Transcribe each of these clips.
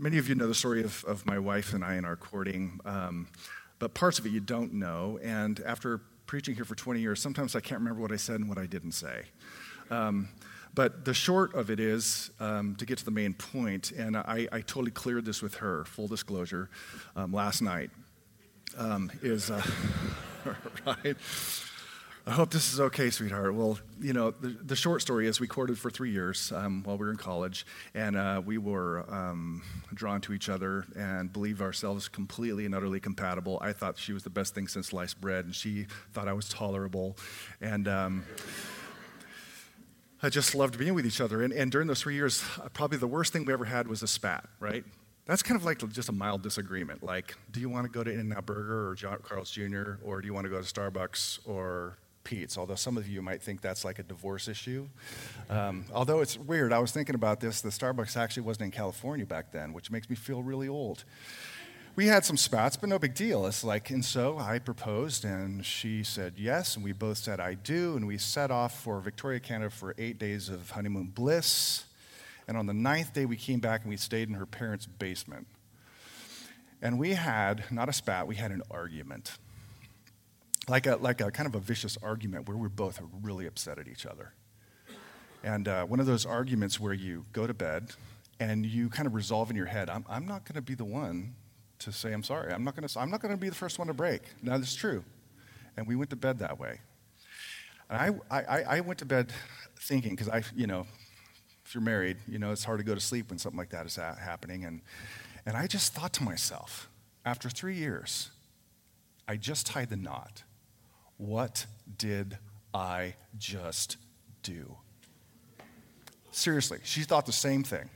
Many of you know the story of, of my wife and I and our courting, um, but parts of it you don't know. And after preaching here for 20 years, sometimes I can't remember what I said and what I didn't say. Um, but the short of it is um, to get to the main point, and I, I, totally cleared this with her, full disclosure, um, last night. Um, is uh, right. I hope this is okay, sweetheart. Well, you know, the, the short story is we courted for three years um, while we were in college, and uh, we were um, drawn to each other and believed ourselves completely and utterly compatible. I thought she was the best thing since sliced bread, and she thought I was tolerable. And um, I just loved being with each other. And, and during those three years, probably the worst thing we ever had was a spat, right? That's kind of like just a mild disagreement. Like, do you want to go to In-N-Out Burger or Carl's Jr., or do you want to go to Starbucks or Although some of you might think that's like a divorce issue. Um, although it's weird, I was thinking about this. The Starbucks actually wasn't in California back then, which makes me feel really old. We had some spats, but no big deal. It's like, and so I proposed, and she said yes, and we both said I do, and we set off for Victoria, Canada for eight days of honeymoon bliss. And on the ninth day, we came back and we stayed in her parents' basement. And we had, not a spat, we had an argument like a, like a kind of a vicious argument where we're both really upset at each other. And uh, one of those arguments where you go to bed and you kind of resolve in your head, I'm, I'm not going to be the one to say I'm sorry. I'm not going to, I'm not going to be the first one to break. Now, that's true. And we went to bed that way. And I, I, I went to bed thinking, because I, you know, if you're married, you know, it's hard to go to sleep when something like that is happening. And, and I just thought to myself, after three years, I just tied the knot. What did I just do? Seriously, she thought the same thing.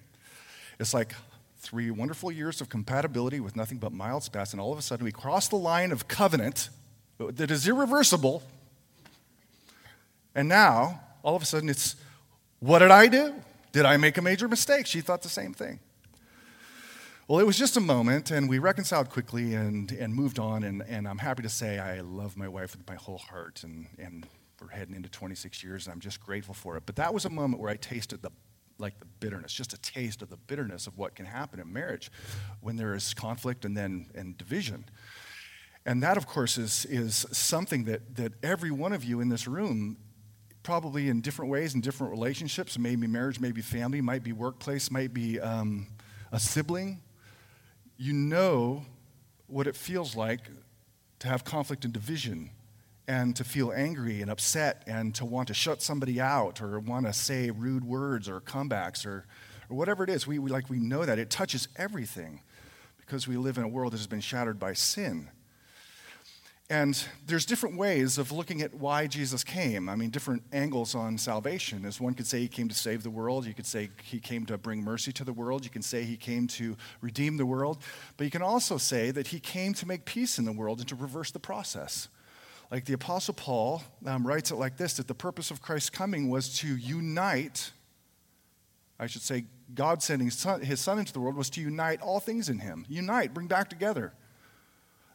It's like three wonderful years of compatibility with nothing but mild spats, and all of a sudden we cross the line of covenant that is irreversible. And now, all of a sudden, it's what did I do? Did I make a major mistake? She thought the same thing. Well, it was just a moment, and we reconciled quickly and, and moved on. And, and I'm happy to say I love my wife with my whole heart, and, and we're heading into 26 years, and I'm just grateful for it. But that was a moment where I tasted the like the bitterness, just a taste of the bitterness of what can happen in marriage when there is conflict and then and division. And that, of course, is, is something that, that every one of you in this room, probably in different ways, in different relationships, maybe marriage, maybe family, might be workplace, might be um, a sibling, you know what it feels like to have conflict and division and to feel angry and upset and to want to shut somebody out or want to say rude words or comebacks or, or whatever it is. We, we, like we know that. It touches everything because we live in a world that has been shattered by sin. And there's different ways of looking at why Jesus came. I mean, different angles on salvation. As one could say he came to save the world, you could say he came to bring mercy to the world, you can say he came to redeem the world, but you can also say that he came to make peace in the world and to reverse the process. Like the Apostle Paul um, writes it like this that the purpose of Christ's coming was to unite, I should say, God sending his son into the world was to unite all things in him. Unite, bring back together.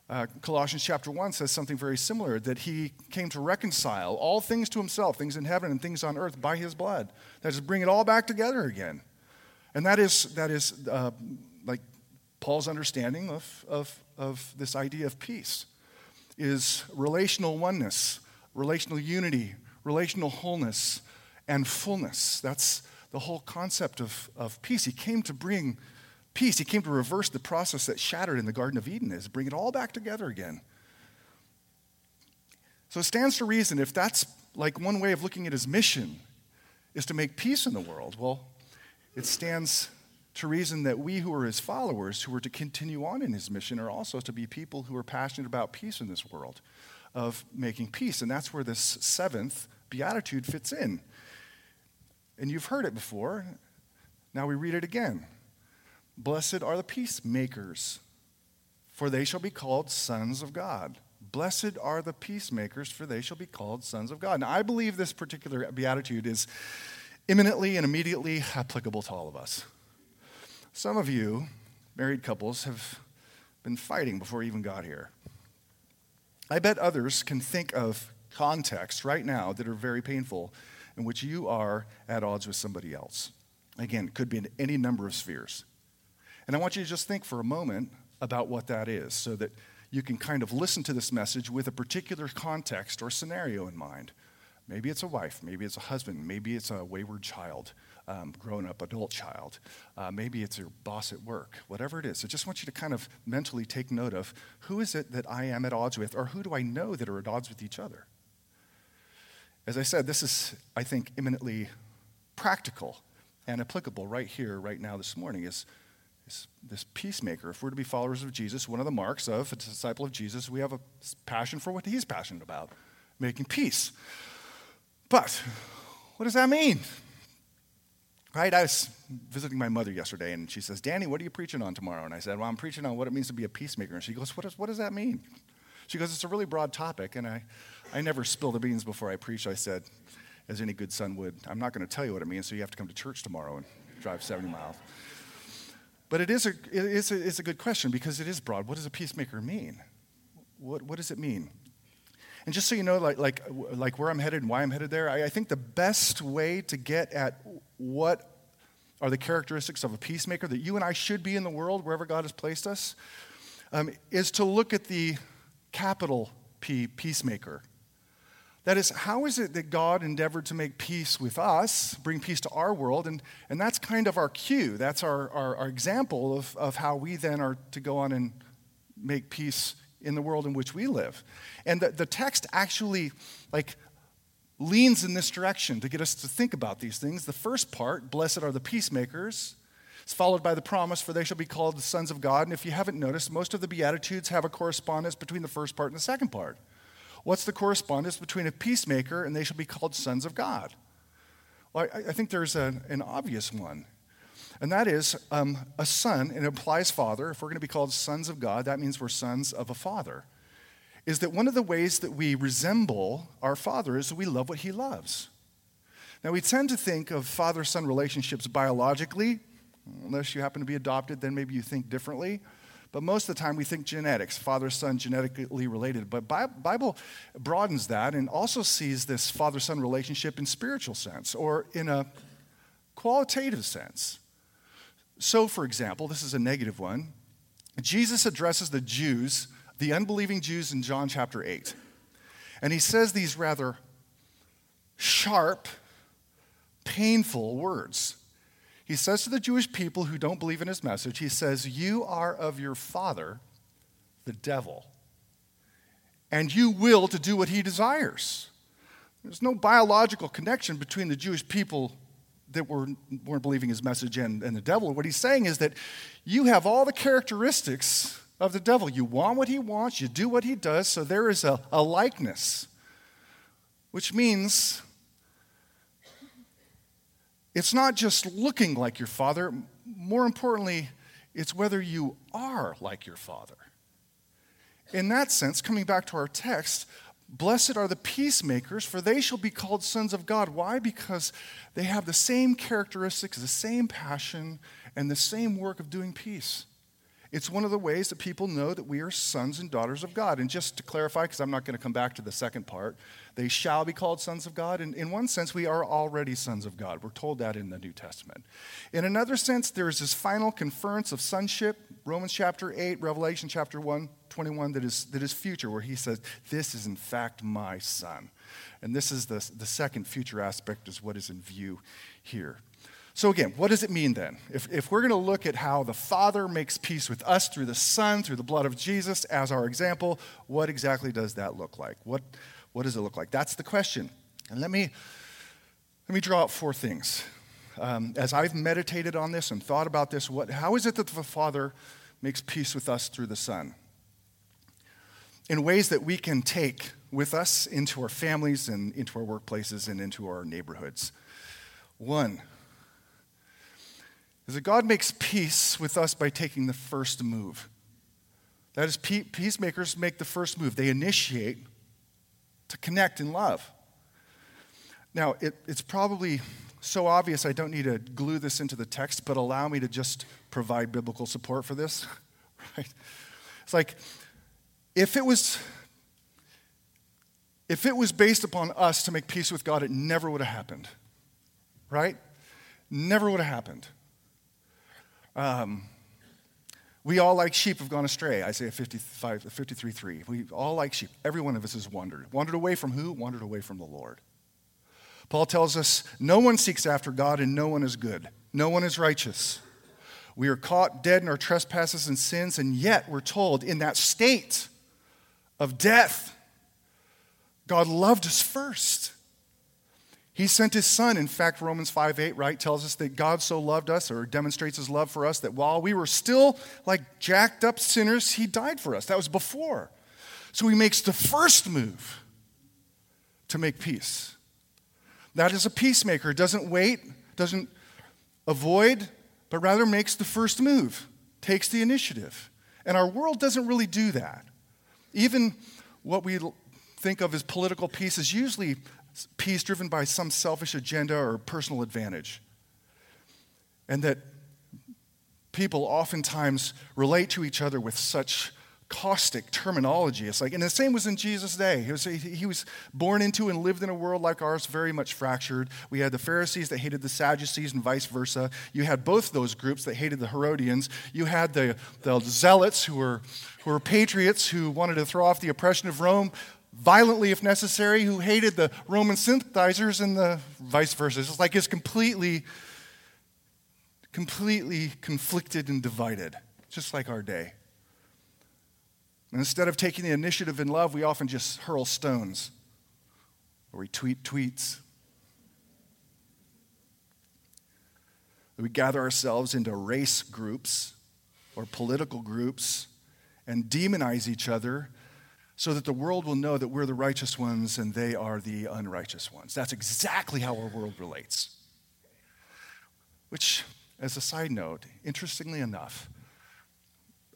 Uh, Colossians chapter 1 says something very similar that he came to reconcile all things to himself, things in heaven and things on earth, by his blood. That is, bring it all back together again. And that is, that is uh, like Paul's understanding of, of, of this idea of peace is relational oneness, relational unity, relational wholeness, and fullness. That's the whole concept of, of peace. He came to bring peace. He came to reverse the process that shattered in the Garden of Eden, is bring it all back together again. So it stands to reason if that's like one way of looking at his mission is to make peace in the world, well, it stands to reason that we who are his followers, who are to continue on in his mission, are also to be people who are passionate about peace in this world, of making peace. And that's where this seventh beatitude fits in. And you've heard it before. Now we read it again. Blessed are the peacemakers, for they shall be called sons of God. Blessed are the peacemakers, for they shall be called sons of God. Now, I believe this particular beatitude is imminently and immediately applicable to all of us. Some of you, married couples, have been fighting before you even got here. I bet others can think of contexts right now that are very painful in which you are at odds with somebody else. Again, it could be in any number of spheres. And I want you to just think for a moment about what that is so that you can kind of listen to this message with a particular context or scenario in mind. Maybe it's a wife, maybe it's a husband, maybe it's a wayward child, um, grown up adult child, uh, maybe it's your boss at work, whatever it is. I just want you to kind of mentally take note of who is it that I am at odds with, or who do I know that are at odds with each other? As I said, this is, I think, eminently practical and applicable right here, right now, this morning. Is this, this peacemaker. If we're to be followers of Jesus, one of the marks of a disciple of Jesus, we have a passion for what he's passionate about making peace. But what does that mean? Right? I was visiting my mother yesterday, and she says, Danny, what are you preaching on tomorrow? And I said, Well, I'm preaching on what it means to be a peacemaker. And she goes, What does, what does that mean? She goes, It's a really broad topic. And I, I never spill the beans before I preach. I said, As any good son would, I'm not going to tell you what it means, so you have to come to church tomorrow and drive 70 miles. But it is a, it is a, it's a good question because it is broad. What does a peacemaker mean? What, what does it mean? And just so you know, like, like, like where I'm headed and why I'm headed there, I, I think the best way to get at what are the characteristics of a peacemaker that you and I should be in the world, wherever God has placed us, um, is to look at the capital P, peacemaker. That is, how is it that God endeavored to make peace with us, bring peace to our world? And, and that's kind of our cue. That's our, our, our example of, of how we then are to go on and make peace in the world in which we live. And the, the text actually, like, leans in this direction to get us to think about these things. The first part, blessed are the peacemakers, is followed by the promise, for they shall be called the sons of God. And if you haven't noticed, most of the Beatitudes have a correspondence between the first part and the second part. What's the correspondence between a peacemaker and they shall be called sons of God? Well, I, I think there's a, an obvious one. And that is um, a son, and it implies father. If we're going to be called sons of God, that means we're sons of a father. Is that one of the ways that we resemble our father is that we love what he loves. Now, we tend to think of father son relationships biologically. Unless you happen to be adopted, then maybe you think differently. But most of the time we think genetics, father son genetically related. But Bible broadens that and also sees this father son relationship in spiritual sense or in a qualitative sense. So, for example, this is a negative one. Jesus addresses the Jews, the unbelieving Jews in John chapter 8. And he says these rather sharp, painful words. He says to the Jewish people who don't believe in his message, he says, You are of your father, the devil, and you will to do what he desires. There's no biological connection between the Jewish people that were, weren't believing his message and, and the devil. What he's saying is that you have all the characteristics of the devil. You want what he wants, you do what he does, so there is a, a likeness, which means it's not just looking like your father, more importantly, it's whether you are like your father. In that sense, coming back to our text, blessed are the peacemakers, for they shall be called sons of God. Why? Because they have the same characteristics, the same passion, and the same work of doing peace. It's one of the ways that people know that we are sons and daughters of God. And just to clarify, because I'm not going to come back to the second part, they shall be called sons of God. And in one sense, we are already sons of God. We're told that in the New Testament. In another sense, there is this final conference of sonship, Romans chapter 8, Revelation chapter 1, 21, that is, that is future, where he says, This is in fact my son. And this is the, the second future aspect, is what is in view here. So, again, what does it mean then? If, if we're going to look at how the Father makes peace with us through the Son, through the blood of Jesus as our example, what exactly does that look like? What, what does it look like? That's the question. And let me, let me draw out four things. Um, as I've meditated on this and thought about this, what, how is it that the Father makes peace with us through the Son? In ways that we can take with us into our families and into our workplaces and into our neighborhoods. One, is that God makes peace with us by taking the first move. That is, peacemakers make the first move. They initiate to connect in love. Now, it, it's probably so obvious I don't need to glue this into the text, but allow me to just provide biblical support for this. Right? It's like if it was if it was based upon us to make peace with God, it never would have happened. Right? Never would have happened. Um, We all like sheep have gone astray. Isaiah 55, 53 3. We all like sheep. Every one of us has wandered. Wandered away from who? Wandered away from the Lord. Paul tells us no one seeks after God and no one is good. No one is righteous. We are caught dead in our trespasses and sins, and yet we're told in that state of death, God loved us first. He sent his son. In fact, Romans 5 8, right, tells us that God so loved us or demonstrates his love for us that while we were still like jacked up sinners, he died for us. That was before. So he makes the first move to make peace. That is a peacemaker. Doesn't wait, doesn't avoid, but rather makes the first move, takes the initiative. And our world doesn't really do that. Even what we think of as political peace is usually peace driven by some selfish agenda or personal advantage. And that people oftentimes relate to each other with such caustic terminology. It's like, and the same was in Jesus' day. He was, he was born into and lived in a world like ours, very much fractured. We had the Pharisees that hated the Sadducees and vice versa. You had both those groups that hated the Herodians. You had the, the Zealots who were, who were patriots who wanted to throw off the oppression of Rome violently if necessary, who hated the Roman sympathizers and the vice versa. It's like it's completely, completely conflicted and divided, just like our day. And instead of taking the initiative in love, we often just hurl stones or we tweet tweets. We gather ourselves into race groups or political groups and demonize each other so that the world will know that we're the righteous ones and they are the unrighteous ones. That's exactly how our world relates. Which, as a side note, interestingly enough,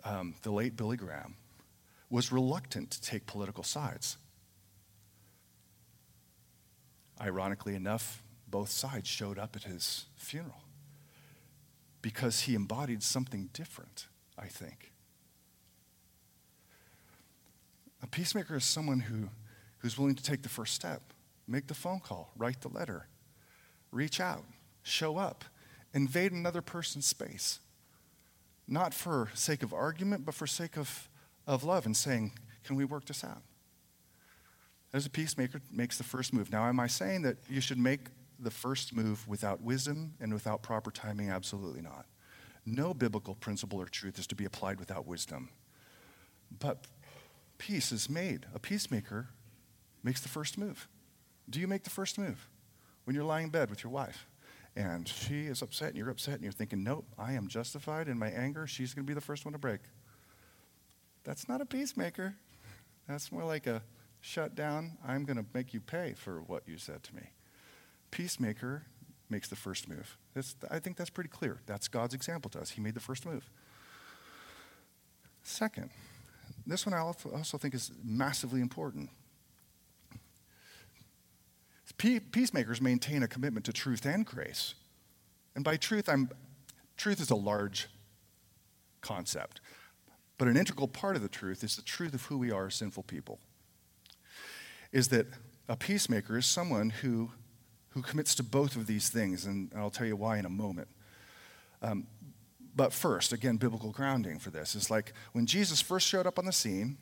um, the late Billy Graham was reluctant to take political sides. Ironically enough, both sides showed up at his funeral because he embodied something different, I think. A peacemaker is someone who, who's willing to take the first step, make the phone call, write the letter, reach out, show up, invade another person's space. Not for sake of argument, but for sake of of love and saying, Can we work this out? As a peacemaker makes the first move. Now, am I saying that you should make the first move without wisdom and without proper timing? Absolutely not. No biblical principle or truth is to be applied without wisdom. But peace is made. A peacemaker makes the first move. Do you make the first move when you're lying in bed with your wife? And she is upset and you're upset and you're thinking, nope, I am justified in my anger. She's going to be the first one to break. That's not a peacemaker. That's more like a shut down. I'm going to make you pay for what you said to me. Peacemaker makes the first move. I think that's pretty clear. That's God's example to us. He made the first move. Second, this one I also think is massively important. Peacemakers maintain a commitment to truth and grace. And by truth, I'm, truth is a large concept. But an integral part of the truth is the truth of who we are as sinful people. Is that a peacemaker is someone who, who commits to both of these things, and I'll tell you why in a moment. Um, but first, again, biblical grounding for this is like when Jesus first showed up on the scene,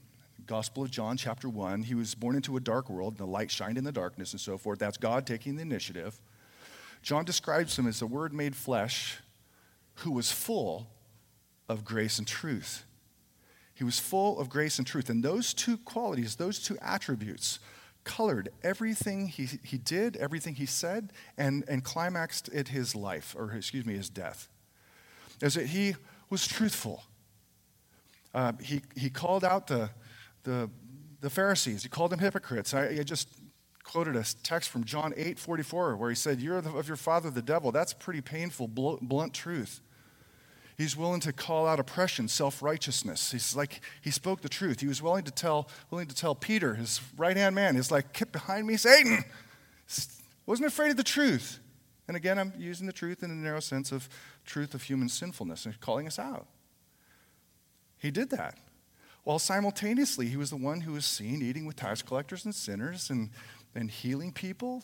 Gospel of John, chapter 1, he was born into a dark world, and the light shined in the darkness and so forth. That's God taking the initiative. John describes him as the Word made flesh who was full of grace and truth. He was full of grace and truth. And those two qualities, those two attributes, colored everything he, he did, everything he said, and, and climaxed at his life, or excuse me, his death. As that he was truthful. Uh, he, he called out the, the, the Pharisees, he called them hypocrites. I, I just quoted a text from John 8 44 where he said, You're of your father, the devil. That's pretty painful, blunt truth. He's willing to call out oppression, self-righteousness. He's like he spoke the truth. He was willing to tell, willing to tell Peter, his right-hand man, he's like, get behind me, Satan. Wasn't afraid of the truth. And again, I'm using the truth in a narrow sense of truth of human sinfulness and calling us out. He did that. While simultaneously, he was the one who was seen eating with tax collectors and sinners and, and healing people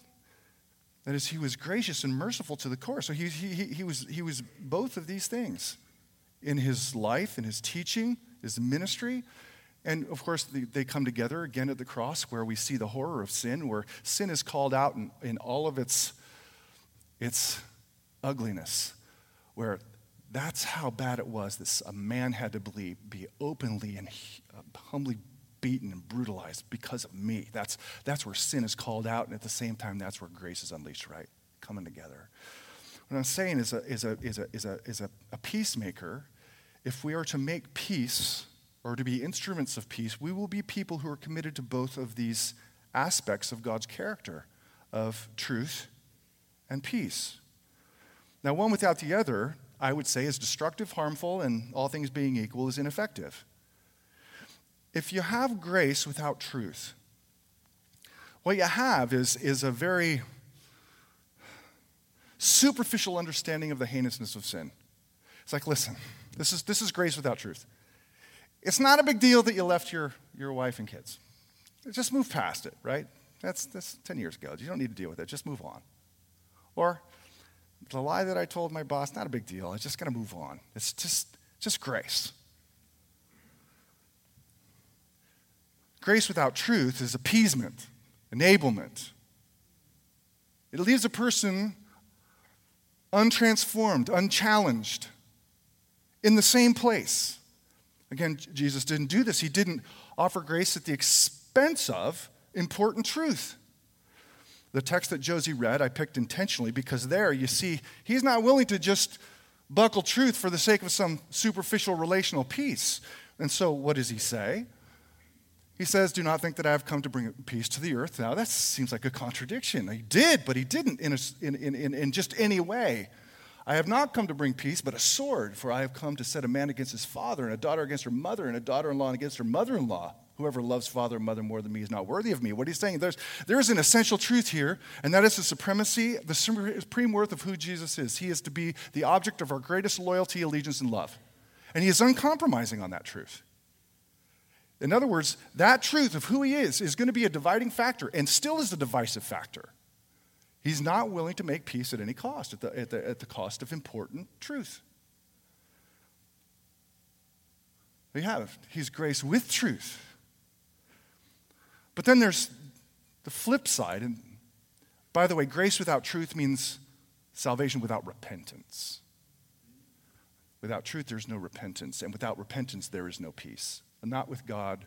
that is, he was gracious and merciful to the core. So he, he, he, was, he was both of these things in his life, in his teaching, his ministry. And of course, they, they come together again at the cross where we see the horror of sin, where sin is called out in, in all of its, its ugliness, where that's how bad it was that a man had to be, be openly and uh, humbly beaten and brutalized because of me. That's, that's where sin is called out, and at the same time, that's where grace is unleashed, right? Coming together. What I'm saying is, a, is, a, is, a, is, a, is a, a peacemaker, if we are to make peace or to be instruments of peace, we will be people who are committed to both of these aspects of God's character of truth and peace. Now, one without the other, I would say, is destructive, harmful, and all things being equal, is ineffective. If you have grace without truth, what you have is, is a very superficial understanding of the heinousness of sin. It's like, listen, this is, this is grace without truth. It's not a big deal that you left your, your wife and kids. Just move past it, right? That's, that's 10 years ago. You don't need to deal with it. Just move on. Or the lie that I told my boss, not a big deal. I'm just going to move on. It's just, just grace. Grace without truth is appeasement, enablement. It leaves a person untransformed, unchallenged, in the same place. Again, Jesus didn't do this. He didn't offer grace at the expense of important truth. The text that Josie read, I picked intentionally because there you see he's not willing to just buckle truth for the sake of some superficial relational peace. And so, what does he say? He says, Do not think that I have come to bring peace to the earth. Now, that seems like a contradiction. He did, but he didn't in, a, in, in, in just any way. I have not come to bring peace, but a sword, for I have come to set a man against his father, and a daughter against her mother, and a daughter in law against her mother in law. Whoever loves father or mother more than me is not worthy of me. What he's saying, there's, there's an essential truth here, and that is the supremacy, the supreme worth of who Jesus is. He is to be the object of our greatest loyalty, allegiance, and love. And he is uncompromising on that truth. In other words, that truth of who he is is going to be a dividing factor and still is a divisive factor. He's not willing to make peace at any cost, at the, at the, at the cost of important truth. We have. He's grace with truth. But then there's the flip side. And by the way, grace without truth means salvation without repentance. Without truth, there's no repentance. And without repentance, there is no peace. Not with God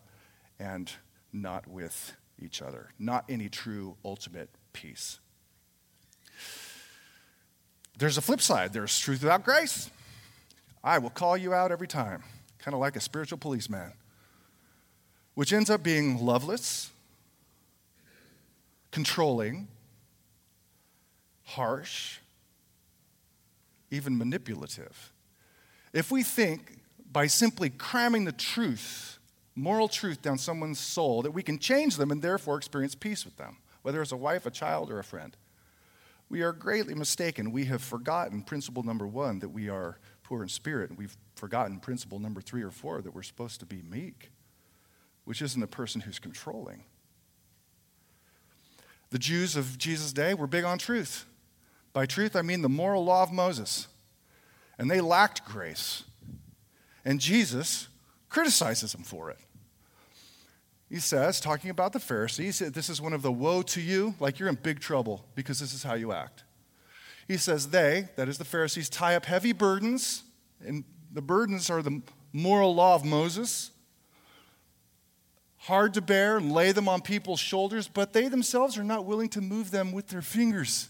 and not with each other. Not any true, ultimate peace. There's a flip side there's truth without grace. I will call you out every time, kind of like a spiritual policeman, which ends up being loveless, controlling, harsh, even manipulative. If we think by simply cramming the truth, moral truth, down someone's soul, that we can change them and therefore experience peace with them, whether it's a wife, a child, or a friend, we are greatly mistaken. We have forgotten principle number one that we are poor in spirit, and we've forgotten principle number three or four that we're supposed to be meek, which isn't a person who's controlling. The Jews of Jesus' day were big on truth. By truth, I mean the moral law of Moses. And they lacked grace. And Jesus criticizes them for it. He says, talking about the Pharisees, this is one of the woe to you, like you're in big trouble because this is how you act. He says, they, that is the Pharisees, tie up heavy burdens, and the burdens are the moral law of Moses hard to bear and lay them on people's shoulders, but they themselves are not willing to move them with their fingers.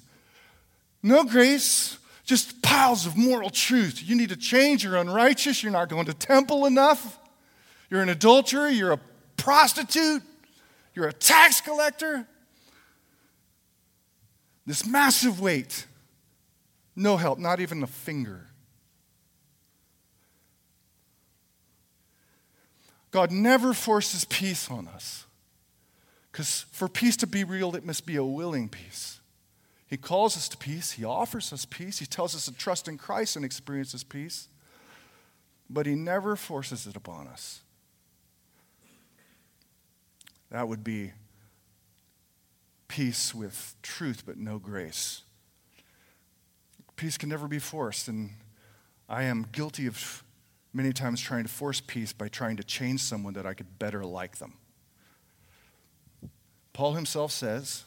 No grace, just piles of moral truth. You need to change. You're unrighteous. You're not going to temple enough. You're an adulterer. You're a prostitute. You're a tax collector. This massive weight. No help, not even a finger. God never forces peace on us. Because for peace to be real, it must be a willing peace. He calls us to peace, He offers us peace, He tells us to trust in Christ and experience His peace, but He never forces it upon us. That would be peace with truth, but no grace. Peace can never be forced, and I am guilty of many times trying to force peace by trying to change someone that I could better like them. Paul himself says,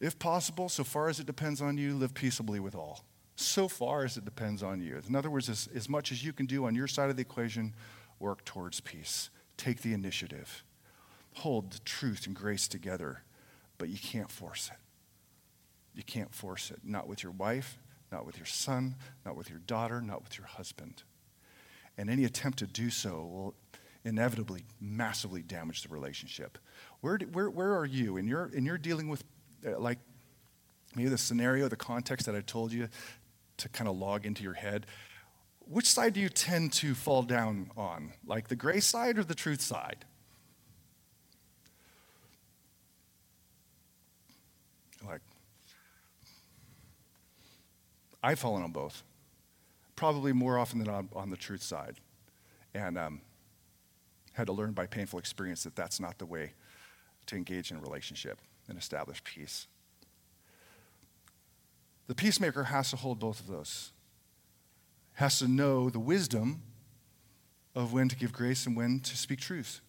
if possible, so far as it depends on you, live peaceably with all. So far as it depends on you. In other words, as, as much as you can do on your side of the equation, work towards peace. Take the initiative. Hold the truth and grace together, but you can't force it. You can't force it. Not with your wife, not with your son, not with your daughter, not with your husband. And any attempt to do so will inevitably massively damage the relationship. Where, where, where are you? And you're, and you're dealing with, uh, like, maybe the scenario, the context that I told you to kind of log into your head. Which side do you tend to fall down on? Like the grace side or the truth side? Like, I've fallen on both, probably more often than on, on the truth side. And um, had to learn by painful experience that that's not the way to engage in a relationship and establish peace. The peacemaker has to hold both of those, has to know the wisdom of when to give grace and when to speak truth.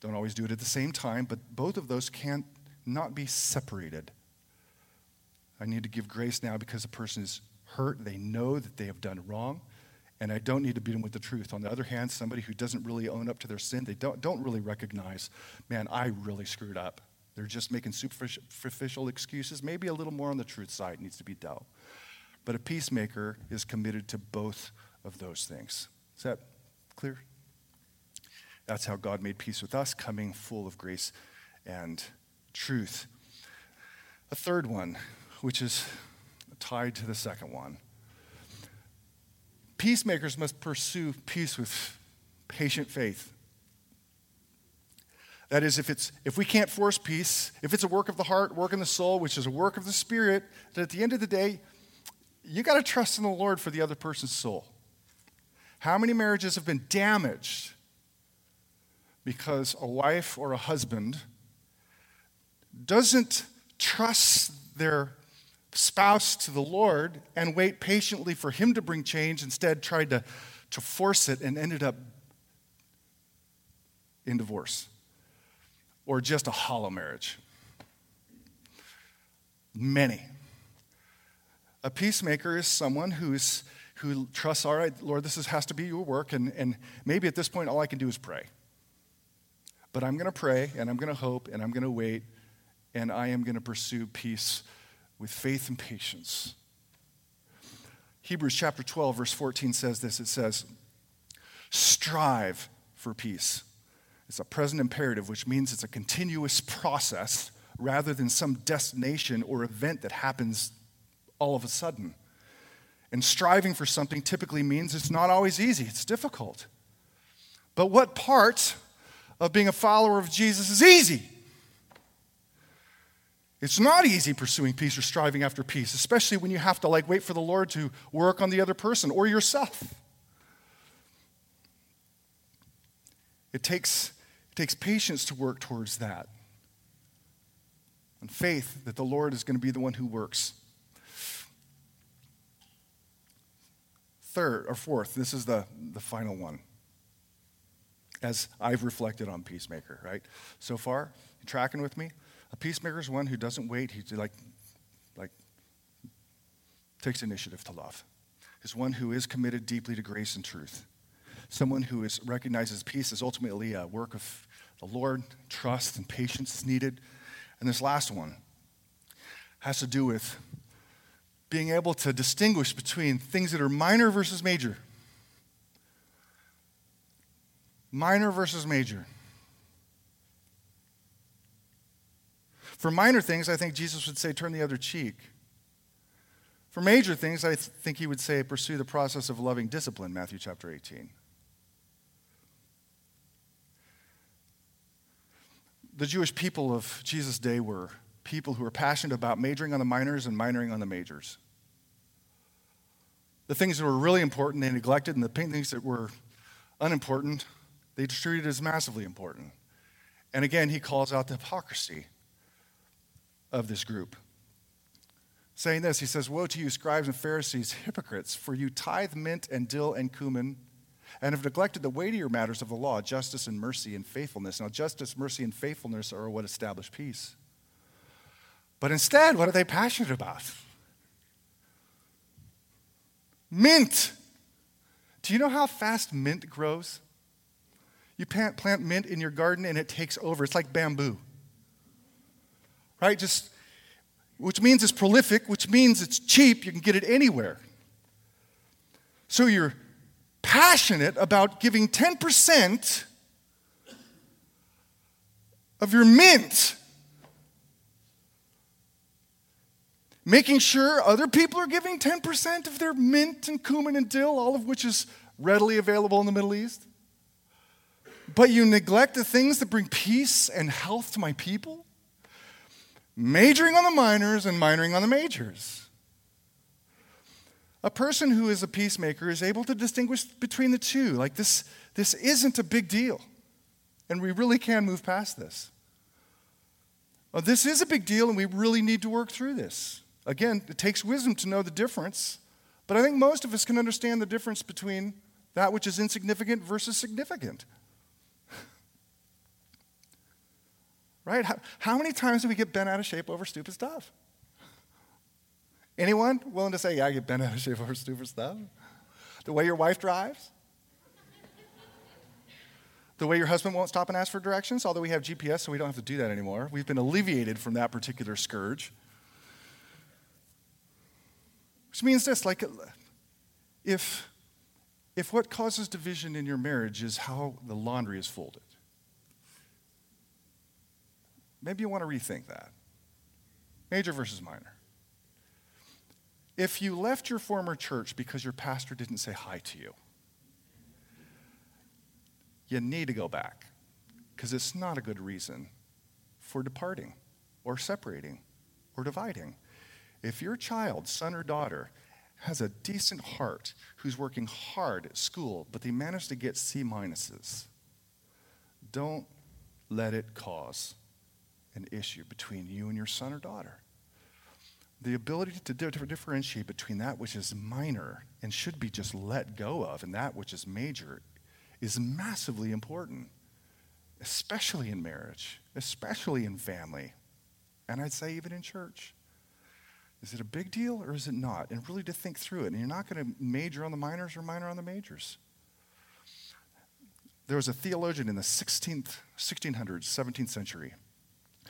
Don't always do it at the same time, but both of those can't not be separated. I need to give grace now because the person is hurt. They know that they have done wrong, and I don't need to beat them with the truth. On the other hand, somebody who doesn't really own up to their sin, they don't, don't really recognize, man, I really screwed up. They're just making superficial excuses. Maybe a little more on the truth side needs to be dealt. But a peacemaker is committed to both of those things. Is that clear? That's how God made peace with us, coming full of grace and truth. A third one, which is tied to the second one. Peacemakers must pursue peace with patient faith. That is, if, it's, if we can't force peace, if it's a work of the heart, work in the soul, which is a work of the spirit, that at the end of the day, you got to trust in the Lord for the other person's soul. How many marriages have been damaged because a wife or a husband doesn't trust their spouse to the Lord and wait patiently for him to bring change, instead, tried to, to force it and ended up in divorce? or just a hollow marriage? Many. A peacemaker is someone who's, who trusts, all right, Lord, this is, has to be your work, and, and maybe at this point all I can do is pray. But I'm going to pray, and I'm going to hope, and I'm going to wait, and I am going to pursue peace with faith and patience. Hebrews chapter 12, verse 14 says this it says, Strive for peace it's a present imperative, which means it's a continuous process rather than some destination or event that happens all of a sudden. And striving for something typically means it's not always easy, it's difficult. But what part of being a follower of Jesus is easy? It's not easy pursuing peace or striving after peace, especially when you have to like wait for the Lord to work on the other person or yourself. It takes it takes patience to work towards that. And faith that the Lord is going to be the one who works. Third or fourth, this is the, the final one. As I've reflected on Peacemaker, right? So far, you tracking with me? A peacemaker is one who doesn't wait. He like, like takes initiative to love. Is one who is committed deeply to grace and truth someone who is, recognizes peace is ultimately a work of the Lord, trust and patience is needed. And this last one has to do with being able to distinguish between things that are minor versus major. Minor versus major. For minor things, I think Jesus would say, turn the other cheek. For major things, I think he would say, pursue the process of loving discipline, Matthew chapter 18. the Jewish people of Jesus' day were people who were passionate about majoring on the minors and minoring on the majors. The things that were really important, they neglected, and the things that were unimportant, they treated as massively important. And again, he calls out the hypocrisy of this group. saying this. He says, Woe to you, scribes and Pharisees, hypocrites, for you tithe mint and dill and cumin, and have neglected the weightier matters of the law, justice and mercy and faithfulness. Now, justice, mercy, and faithfulness are what establish peace. But instead, what are they passionate about? Mint. Do you know how fast mint grows? You plant, mint in your garden and it takes over. It's like bamboo. Right? Just which means it's prolific, which means it's cheap. You can get it anywhere. So you're passionate about giving 10% of your mint, making sure other people are giving 10% of their mint and cumin and dill, all of which is readily available in the Middle East. But you neglect the things that bring peace and health to my people? Majoring on the minors and minoring on the majors. A person who is a peacemaker is able to distinguish between the two. Like this, this isn't a big deal. And we really can move past this. Well, this is a big deal, and we really need to work through this. Again, it takes wisdom to know the difference, but I think most of us can understand the difference between that which is insignificant versus significant. Right? How, how many times do we get bent out of shape over stupid stuff? Anyone willing to say, yeah, I get bent out of shape over stupid stuff? The way your wife drives? The way your husband won't stop and ask for directions, although we have GPS, so we don't have to do that anymore. We've been alleviated from that particular scourge. Which means this like, if, if what causes division in your marriage is how the laundry is folded, Maybe you want to rethink that. Major versus minor. If you left your former church because your pastor didn't say hi to you, you need to go back because it's not a good reason for departing or separating or dividing. If your child, son or daughter, has a decent heart who's working hard at school, but they manage to get C minuses, don't let it cause an issue between you and your son or daughter. The ability to differentiate between that which is minor and should be just let go of and that which is major is massively important, especially in marriage, especially in family, and I'd say even in church. Is it a big deal or is it not? And really to think through it. And you're not going to major on the minors or minor on the majors. There was a theologian in the 16th, 1600s, 17th century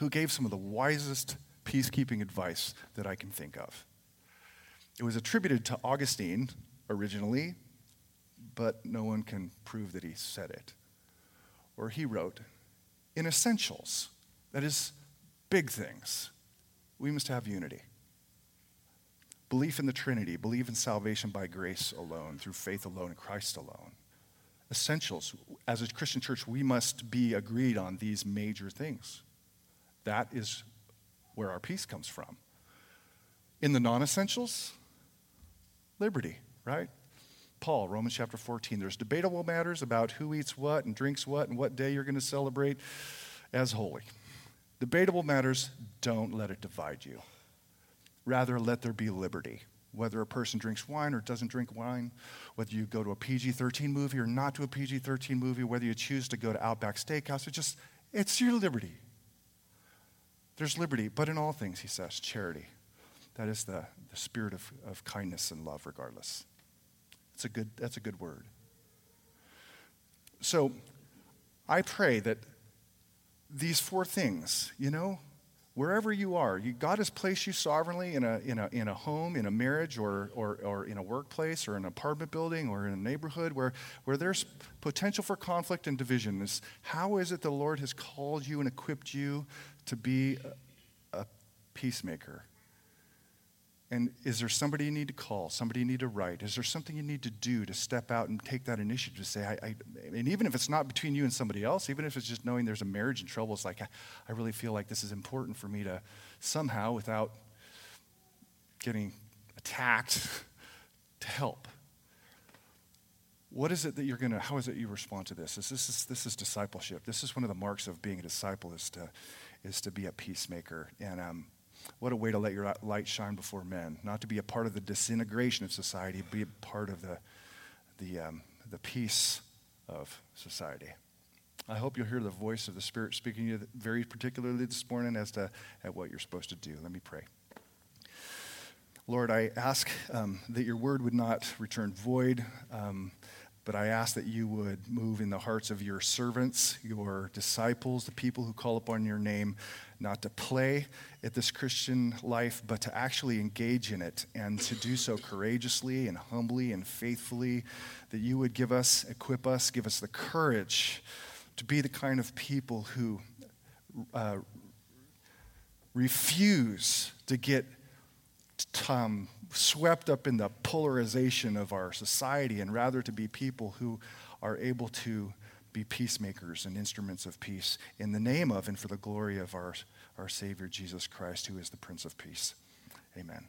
who gave some of the wisest peacekeeping advice that I can think of. It was attributed to Augustine originally, but no one can prove that he said it. Or he wrote, In essentials, that is, big things, we must have unity. Belief in the Trinity, believe in salvation by grace alone, through faith alone, in Christ alone. Essentials. As a Christian church, we must be agreed on these major things. That is where our peace comes from. In the non essentials, liberty, right? Paul, Romans chapter 14. There's debatable matters about who eats what and drinks what and what day you're going to celebrate as holy. Debatable matters, don't let it divide you. Rather, let there be liberty. Whether a person drinks wine or doesn't drink wine, whether you go to a PG 13 movie or not to a PG 13 movie, whether you choose to go to Outback Steakhouse, it just, it's your liberty. There's liberty, but in all things, he says, charity. That is the, the spirit of, of kindness and love, regardless. It's a good, that's a good word. So I pray that these four things, you know, wherever you are, you, God has placed you sovereignly in a, in a, in a home, in a marriage, or, or, or in a workplace, or an apartment building, or in a neighborhood where, where there's potential for conflict and division. Is how is it the Lord has called you and equipped you to be a, a peacemaker? And is there somebody you need to call, somebody you need to write? Is there something you need to do to step out and take that initiative to say, I, I, and even if it's not between you and somebody else, even if it's just knowing there's a marriage in trouble, it's like, I, I really feel like this is important for me to somehow, without getting attacked, to help. What is it that you're going to, how is it you respond to this? This, this, is, this is discipleship. This is one of the marks of being a disciple is to, is to be a peacemaker. And um, What a way to let your light shine before men, not to be a part of the disintegration of society, be a part of the, the, um, the peace of society. I hope you'll hear the voice of the Spirit speaking to you very particularly this morning as to at what you're supposed to do. Let me pray. Lord, I ask um, that your word would not return void. Um, but I ask that you would move in the hearts of your servants, your disciples, the people who call upon your name, not to play at this Christian life, but to actually engage in it and to do so courageously and humbly and faithfully. That you would give us, equip us, give us the courage to be the kind of people who uh, refuse to get um, swept up in the polarization of our society and rather to be people who are able to be peacemakers and instruments of peace in the name of and for the glory of our, our Savior Jesus Christ, who is the Prince of Peace. Amen.